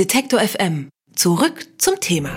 Detektor FM. Zurück zum Thema.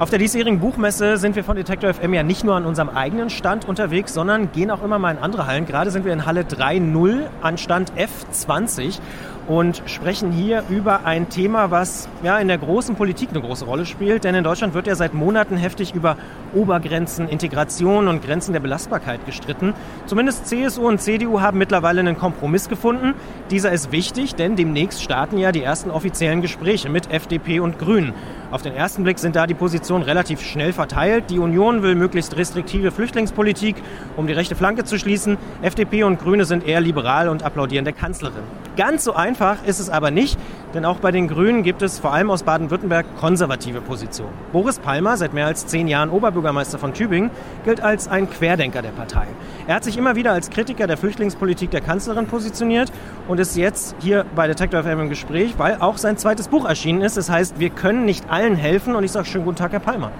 Auf der diesjährigen Buchmesse sind wir von Detektor FM ja nicht nur an unserem eigenen Stand unterwegs, sondern gehen auch immer mal in andere Hallen. Gerade sind wir in Halle 3.0 an Stand F20 und sprechen hier über ein Thema, was ja in der großen Politik eine große Rolle spielt. Denn in Deutschland wird ja seit Monaten heftig über Obergrenzen, Integration und Grenzen der Belastbarkeit gestritten. Zumindest CSU und CDU haben mittlerweile einen Kompromiss gefunden. Dieser ist wichtig, denn demnächst starten ja die ersten offiziellen Gespräche mit FDP und Grünen. Auf den ersten Blick sind da die Positionen relativ schnell verteilt. Die Union will möglichst restriktive Flüchtlingspolitik, um die rechte Flanke zu schließen. FDP und Grüne sind eher liberal und applaudieren der Kanzlerin. Ganz so einfach ist es aber nicht, denn auch bei den Grünen gibt es vor allem aus Baden-Württemberg konservative Positionen. Boris Palmer, seit mehr als zehn Jahren Oberbürgermeister von Tübingen, gilt als ein Querdenker der Partei. Er hat sich immer wieder als Kritiker der Flüchtlingspolitik der Kanzlerin positioniert und ist jetzt hier bei Detector FM im Gespräch, weil auch sein zweites Buch erschienen ist. Das heißt, wir können nicht allen allen helfen und ich sage schönen guten Tag, Herr Palmer.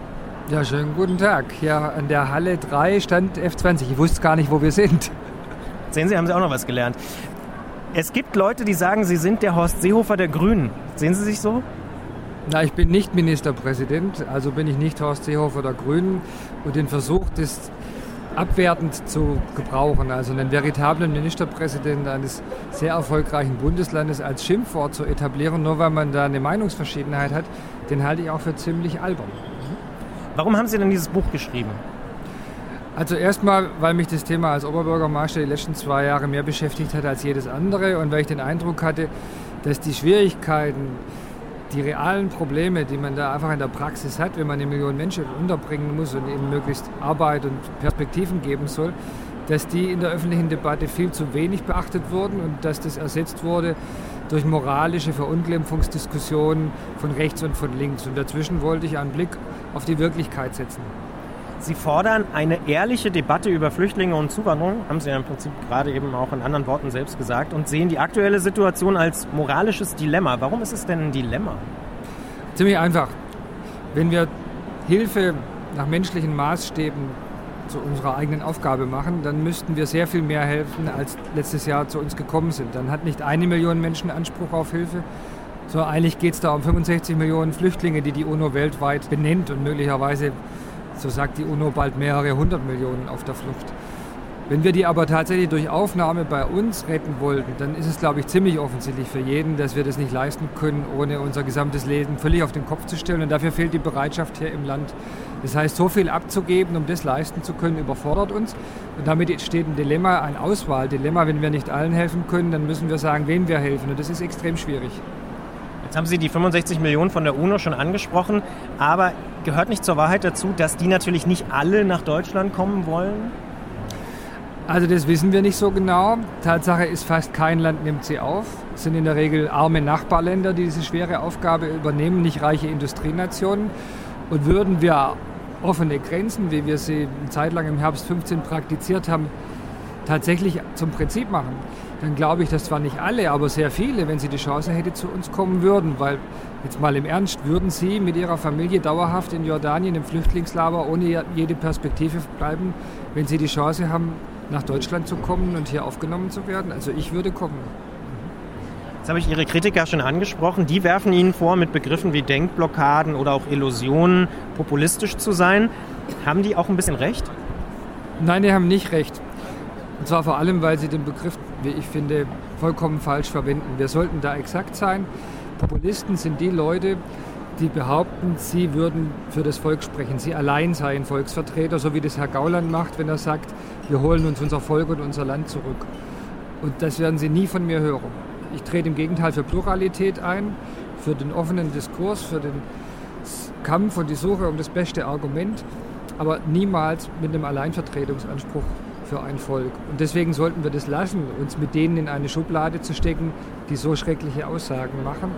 Ja, schönen guten Tag. Hier an der Halle 3 stand F20. Ich wusste gar nicht, wo wir sind. Sehen Sie, haben Sie auch noch was gelernt. Es gibt Leute, die sagen, Sie sind der Horst Seehofer der Grünen. Sehen Sie sich so? Na, ich bin nicht Ministerpräsident, also bin ich nicht Horst Seehofer der Grünen. Und den Versuch, das abwertend zu gebrauchen, also einen veritablen Ministerpräsidenten eines sehr erfolgreichen Bundeslandes als Schimpfwort zu etablieren, nur weil man da eine Meinungsverschiedenheit hat, den halte ich auch für ziemlich albern. Warum haben Sie denn dieses Buch geschrieben? Also erstmal, weil mich das Thema als Oberbürgermeister die letzten zwei Jahre mehr beschäftigt hat als jedes andere und weil ich den Eindruck hatte, dass die Schwierigkeiten, die realen Probleme, die man da einfach in der Praxis hat, wenn man eine Million Menschen unterbringen muss und ihnen möglichst Arbeit und Perspektiven geben soll, dass die in der öffentlichen Debatte viel zu wenig beachtet wurden und dass das ersetzt wurde durch moralische Verunglimpfungsdiskussionen von rechts und von links. Und dazwischen wollte ich einen Blick auf die Wirklichkeit setzen. Sie fordern eine ehrliche Debatte über Flüchtlinge und Zuwanderung, haben Sie ja im Prinzip gerade eben auch in anderen Worten selbst gesagt, und sehen die aktuelle Situation als moralisches Dilemma. Warum ist es denn ein Dilemma? Ziemlich einfach. Wenn wir Hilfe nach menschlichen Maßstäben zu unserer eigenen Aufgabe machen, dann müssten wir sehr viel mehr helfen, als letztes Jahr zu uns gekommen sind. Dann hat nicht eine Million Menschen Anspruch auf Hilfe, sondern eigentlich geht es da um 65 Millionen Flüchtlinge, die die UNO weltweit benennt und möglicherweise so sagt die UNO bald mehrere hundert Millionen auf der Flucht. Wenn wir die aber tatsächlich durch Aufnahme bei uns retten wollten, dann ist es, glaube ich, ziemlich offensichtlich für jeden, dass wir das nicht leisten können, ohne unser gesamtes Leben völlig auf den Kopf zu stellen. Und dafür fehlt die Bereitschaft hier im Land. Das heißt, so viel abzugeben, um das leisten zu können, überfordert uns. Und damit entsteht ein Dilemma, ein Auswahldilemma. Wenn wir nicht allen helfen können, dann müssen wir sagen, wem wir helfen. Und das ist extrem schwierig. Jetzt haben Sie die 65 Millionen von der UNO schon angesprochen, aber gehört nicht zur Wahrheit dazu, dass die natürlich nicht alle nach Deutschland kommen wollen? Also das wissen wir nicht so genau. Tatsache ist, fast kein Land nimmt sie auf. Es sind in der Regel arme Nachbarländer, die diese schwere Aufgabe übernehmen, nicht reiche Industrienationen. Und würden wir offene Grenzen, wie wir sie eine Zeit lang im Herbst 15 praktiziert haben, tatsächlich zum Prinzip machen, dann glaube ich, dass zwar nicht alle, aber sehr viele, wenn sie die Chance hätte, zu uns kommen würden. Weil, jetzt mal im Ernst, würden sie mit ihrer Familie dauerhaft in Jordanien im Flüchtlingslager ohne jede Perspektive bleiben, wenn sie die Chance haben, nach Deutschland zu kommen und hier aufgenommen zu werden? Also ich würde kommen. Jetzt habe ich Ihre Kritiker schon angesprochen. Die werfen Ihnen vor, mit Begriffen wie Denkblockaden oder auch Illusionen populistisch zu sein. Haben die auch ein bisschen recht? Nein, die haben nicht recht. Und zwar vor allem, weil sie den Begriff, wie ich finde, vollkommen falsch verwenden. Wir sollten da exakt sein. Populisten sind die Leute, die behaupten, sie würden für das Volk sprechen. Sie allein seien Volksvertreter, so wie das Herr Gauland macht, wenn er sagt, wir holen uns unser Volk und unser Land zurück. Und das werden Sie nie von mir hören. Ich trete im Gegenteil für Pluralität ein, für den offenen Diskurs, für den Kampf und die Suche um das beste Argument, aber niemals mit einem Alleinvertretungsanspruch für ein Volk. Und deswegen sollten wir das lassen, uns mit denen in eine Schublade zu stecken, die so schreckliche Aussagen machen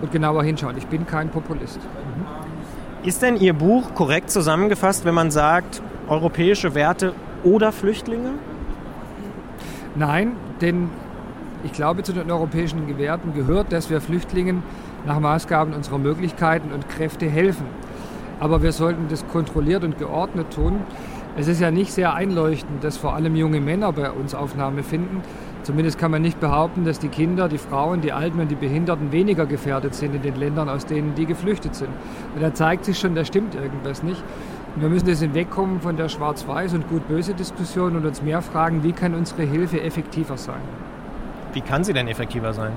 und genauer hinschauen. Ich bin kein Populist. Mhm. Ist denn Ihr Buch korrekt zusammengefasst, wenn man sagt, europäische Werte oder Flüchtlinge? Nein, denn ich glaube, zu den europäischen Werten gehört, dass wir Flüchtlingen nach Maßgaben unserer Möglichkeiten und Kräfte helfen. Aber wir sollten das kontrolliert und geordnet tun. Es ist ja nicht sehr einleuchtend, dass vor allem junge Männer bei uns Aufnahme finden, Zumindest kann man nicht behaupten, dass die Kinder, die Frauen, die Alten und die Behinderten weniger gefährdet sind in den Ländern, aus denen die geflüchtet sind. Und da zeigt sich schon, da stimmt irgendwas nicht. Und wir müssen jetzt wegkommen von der Schwarz-Weiß- und Gut-Böse Diskussion und uns mehr fragen, wie kann unsere Hilfe effektiver sein? Wie kann sie denn effektiver sein?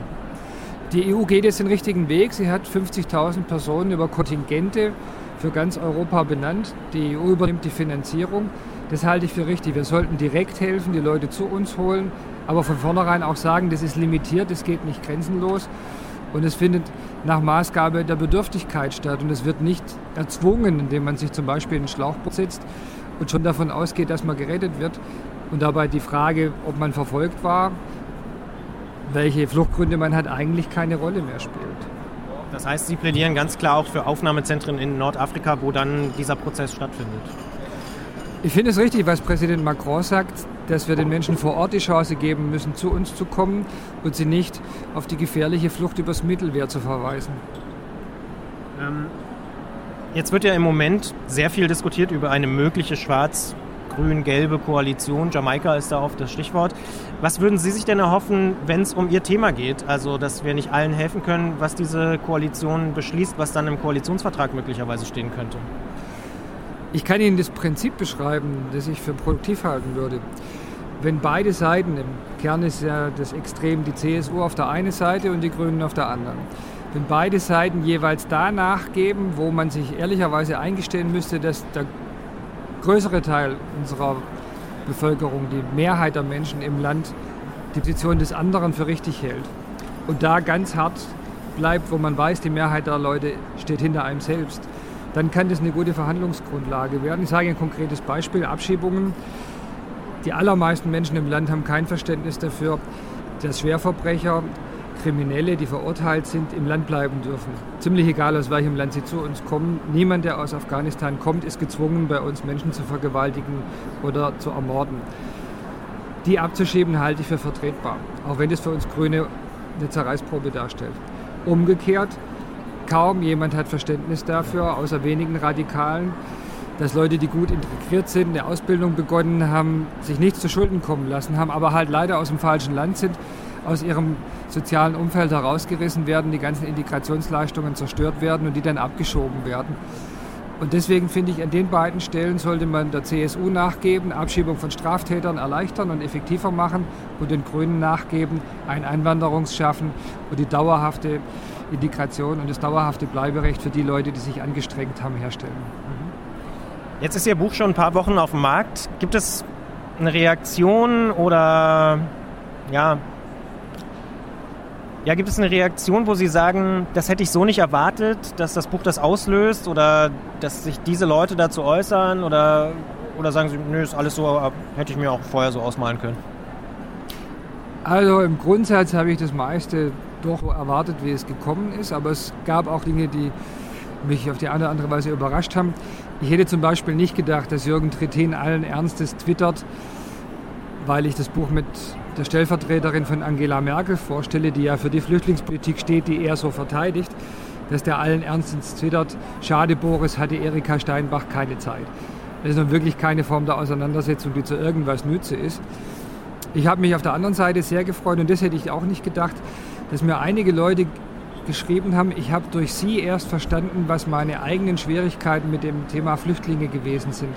Die EU geht jetzt den richtigen Weg. Sie hat 50.000 Personen über Kontingente für ganz Europa benannt. Die EU übernimmt die Finanzierung. Das halte ich für richtig. Wir sollten direkt helfen, die Leute zu uns holen aber von vornherein auch sagen, das ist limitiert, das geht nicht grenzenlos und es findet nach Maßgabe der Bedürftigkeit statt und es wird nicht erzwungen, indem man sich zum Beispiel in ein Schlauchboot setzt und schon davon ausgeht, dass man gerettet wird und dabei die Frage, ob man verfolgt war, welche Fluchtgründe man hat, eigentlich keine Rolle mehr spielt. Das heißt, Sie plädieren ganz klar auch für Aufnahmezentren in Nordafrika, wo dann dieser Prozess stattfindet. Ich finde es richtig, was Präsident Macron sagt, dass wir den Menschen vor Ort die Chance geben müssen, zu uns zu kommen und sie nicht auf die gefährliche Flucht übers Mittelmeer zu verweisen. Ähm, jetzt wird ja im Moment sehr viel diskutiert über eine mögliche schwarz-grün-gelbe Koalition. Jamaika ist da oft das Stichwort. Was würden Sie sich denn erhoffen, wenn es um Ihr Thema geht? Also, dass wir nicht allen helfen können, was diese Koalition beschließt, was dann im Koalitionsvertrag möglicherweise stehen könnte? Ich kann Ihnen das Prinzip beschreiben, das ich für produktiv halten würde. Wenn beide Seiten, im Kern ist ja das Extrem die CSU auf der einen Seite und die Grünen auf der anderen, wenn beide Seiten jeweils da nachgeben, wo man sich ehrlicherweise eingestehen müsste, dass der größere Teil unserer Bevölkerung, die Mehrheit der Menschen im Land, die Position des anderen für richtig hält und da ganz hart bleibt, wo man weiß, die Mehrheit der Leute steht hinter einem selbst, dann kann das eine gute Verhandlungsgrundlage werden. Ich sage ein konkretes Beispiel, Abschiebungen. Die allermeisten Menschen im Land haben kein Verständnis dafür, dass Schwerverbrecher, Kriminelle, die verurteilt sind, im Land bleiben dürfen. Ziemlich egal, aus welchem Land sie zu uns kommen. Niemand, der aus Afghanistan kommt, ist gezwungen, bei uns Menschen zu vergewaltigen oder zu ermorden. Die abzuschieben halte ich für vertretbar, auch wenn das für uns Grüne eine Zerreißprobe darstellt. Umgekehrt Kaum jemand hat Verständnis dafür, außer wenigen Radikalen, dass Leute, die gut integriert sind, eine Ausbildung begonnen haben, sich nichts zu Schulden kommen lassen haben, aber halt leider aus dem falschen Land sind, aus ihrem sozialen Umfeld herausgerissen werden, die ganzen Integrationsleistungen zerstört werden und die dann abgeschoben werden. Und deswegen finde ich, an den beiden Stellen sollte man der CSU nachgeben, Abschiebung von Straftätern erleichtern und effektiver machen und den Grünen nachgeben, ein Einwanderungsschaffen und die dauerhafte Integration und das dauerhafte Bleiberecht für die Leute, die sich angestrengt haben, herstellen. Mhm. Jetzt ist Ihr Buch schon ein paar Wochen auf dem Markt. Gibt es eine Reaktion oder ja, ja, gibt es eine Reaktion, wo Sie sagen, das hätte ich so nicht erwartet, dass das Buch das auslöst oder dass sich diese Leute dazu äußern oder, oder sagen Sie, nö, ist alles so, hätte ich mir auch vorher so ausmalen können? Also im Grundsatz habe ich das meiste doch erwartet, wie es gekommen ist. Aber es gab auch Dinge, die mich auf die eine oder andere Weise überrascht haben. Ich hätte zum Beispiel nicht gedacht, dass Jürgen Trittin allen Ernstes twittert, weil ich das Buch mit der Stellvertreterin von Angela Merkel vorstelle, die ja für die Flüchtlingspolitik steht, die er so verteidigt, dass der allen Ernstes twittert, schade Boris, hatte Erika Steinbach keine Zeit. Das ist nun wirklich keine Form der Auseinandersetzung, die zu irgendwas nütze ist. Ich habe mich auf der anderen Seite sehr gefreut und das hätte ich auch nicht gedacht, dass mir einige Leute geschrieben haben, ich habe durch sie erst verstanden, was meine eigenen Schwierigkeiten mit dem Thema Flüchtlinge gewesen sind.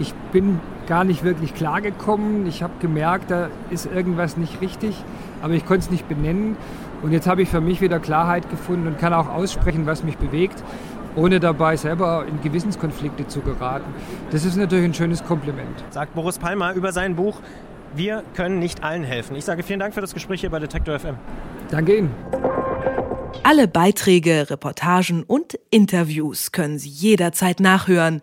Ich bin gar nicht wirklich klargekommen. Ich habe gemerkt, da ist irgendwas nicht richtig, aber ich konnte es nicht benennen. Und jetzt habe ich für mich wieder Klarheit gefunden und kann auch aussprechen, was mich bewegt, ohne dabei selber in Gewissenskonflikte zu geraten. Das ist natürlich ein schönes Kompliment. Sagt Boris Palmer über sein Buch Wir können nicht allen helfen. Ich sage vielen Dank für das Gespräch hier bei Detektor FM. Danke Ihnen. Alle Beiträge, Reportagen und Interviews können Sie jederzeit nachhören